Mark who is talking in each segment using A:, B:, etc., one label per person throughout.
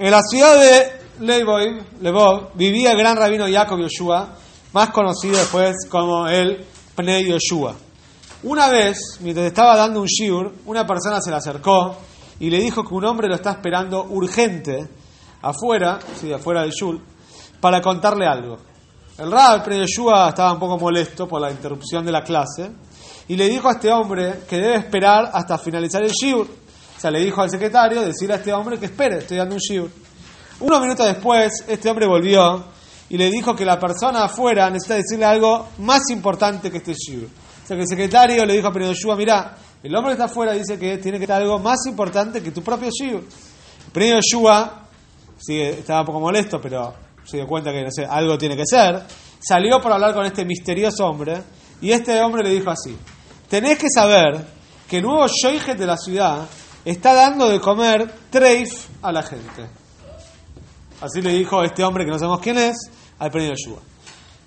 A: En la ciudad de Leboy, Lebov vivía el gran rabino Jacob Yoshua, más conocido después como el Pnei Yoshua. Una vez, mientras estaba dando un shiur, una persona se le acercó y le dijo que un hombre lo está esperando urgente afuera, sí, afuera del shul, para contarle algo. El Rab, Pnei Yoshua, estaba un poco molesto por la interrupción de la clase y le dijo a este hombre que debe esperar hasta finalizar el shiur. O sea, le dijo al secretario decirle a este hombre que espere, estoy dando un shiur. Unos minutos después, este hombre volvió y le dijo que la persona afuera necesita decirle algo más importante que este shiur. O sea, que el secretario le dijo a Pnei Yoshua, mira, el hombre que está afuera dice que tiene que estar algo más importante que tu propio shiur. Pnei Yoshua, sí, estaba un poco molesto, pero se dio cuenta que, no sé, algo tiene que ser. Salió por hablar con este misterioso hombre y este hombre le dijo así, tenés que saber que el nuevo shoijet de la ciudad está dando de comer treif a la gente. Así le dijo este hombre que no sabemos quién es al Prenio Yoshua.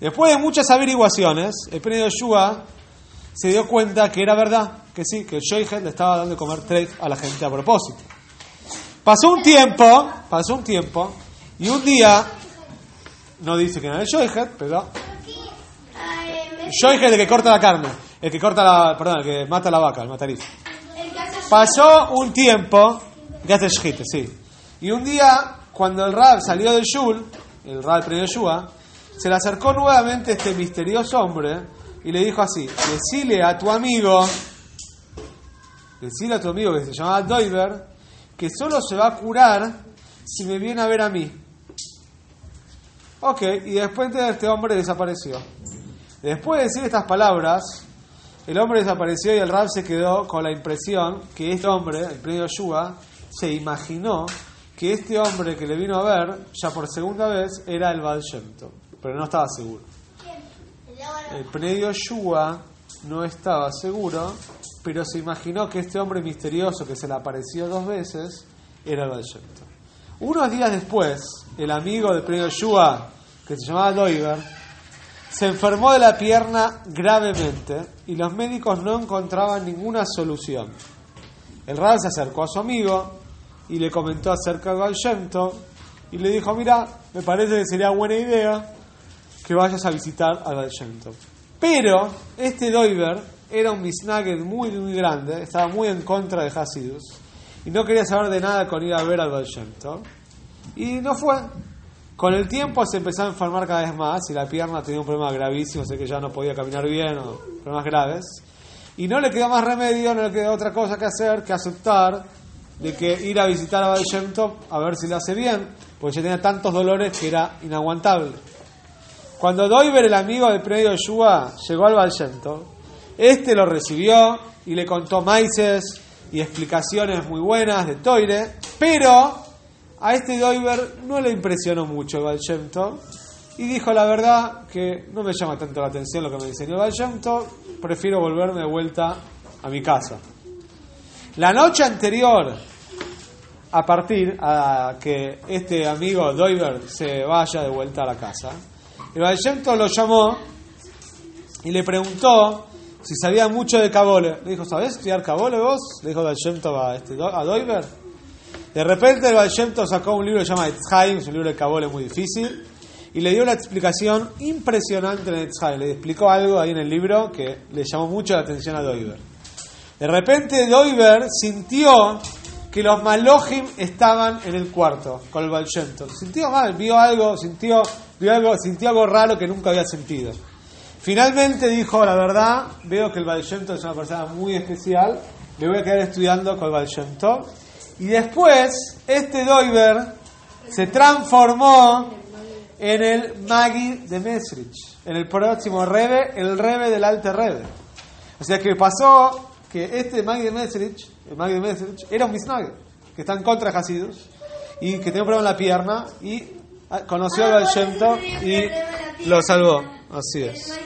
A: Después de muchas averiguaciones, el Prenio Yoshua se dio cuenta que era verdad, que sí, que shoijet le estaba dando de comer treif a la gente a propósito. Pasó un tiempo, pasó un tiempo, y un día, no dice que era el shoijet, pero shoijet el que corta la carne, el que corta la, perdón, el que mata la vaca, el matariz. Pasó un tiempo, sí. Y un día, cuando el Rab salió del Shul, el Rab Yeshua, se le acercó nuevamente este misterioso hombre y le dijo así: Decile a tu amigo, decile a tu amigo que se llamaba Doiber, que solo se va a curar si me viene a ver a mí. Ok, y después de este hombre desapareció. Después de decir estas palabras, el hombre desapareció y el Rab se quedó con la impresión que este hombre, el premio Yoshua, se imaginó que este hombre que le vino a ver, ya por segunda vez, era el Baal pero no estaba seguro. El premio Yoshua no estaba seguro, pero se imaginó que este hombre misterioso que se le apareció dos veces era el Baal. Unos días después, el amigo del premio Yoshua, que se llamaba Doiber, se enfermó de la pierna gravemente y los médicos no encontraban ninguna solución. El Rab se acercó a su amigo y le comentó acerca del Shem Tov y le dijo, mira, me parece que sería buena idea que vayas a visitar Shem Tov. Pero este Doiber era un misnaged muy, muy grande, estaba muy en contra de Hasidus y no quería saber de nada con ir a ver al Baal Shem Tov. Y no fue. Con el tiempo se empezó a enfermar cada vez más y la pierna tenía un problema gravísimo, sé que ya no podía caminar bien o problemas graves. Y no le quedó más remedio, no le quedó otra cosa que hacer que aceptar de que ir a visitar a Baal a ver si lo hace bien, porque ya tenía tantos dolores que era inaguantable. Cuando Doiber, el amigo del predio Yeshua, llegó al Baal este lo recibió y le contó maices y explicaciones muy buenas de Toire, pero a este Doiber no le impresionó mucho el Baal Shem Tov y dijo la verdad que no me llama tanto la atención lo que me enseñó el Baal Shem Tov, prefiero volverme de vuelta a mi casa. La noche anterior, a partir a que este amigo Doiber se vaya de vuelta a la casa, el Baal Shem Tov lo llamó y le preguntó si sabía mucho de Cabole. Le dijo, ¿sabés estudiar Cabole vos? Le dijo a, este, a Doiber. De repente el Baal Shem Tov sacó un libro que se llama Etzhaim, es un libro de Cabole muy difícil, y le dio una explicación impresionante en Etzhaim. Le explicó algo ahí en el libro que le llamó mucho la atención a Doiber. De repente Doiber sintió que los Malojim estaban en el cuarto con el Baal Shem Tov. Sintió mal, vio algo, sintió, vio algo, sintió algo raro que nunca había sentido. Finalmente dijo, la verdad, veo que el Baal Shem Tov es una persona muy especial, me voy a quedar estudiando con el Baal Shem Tov. Y después, este Doiber se transformó en el Magi de Mesrich, en el próximo Rebe, el Rebe del Alte Rebe. O sea que pasó que este Magi de Mesrich, el Magi de Mesrich, era un Misnag, que está en contra de Hasidus, y que tenía un problema en la pierna, y conoció al Baal Shem y lo salvó. Así es.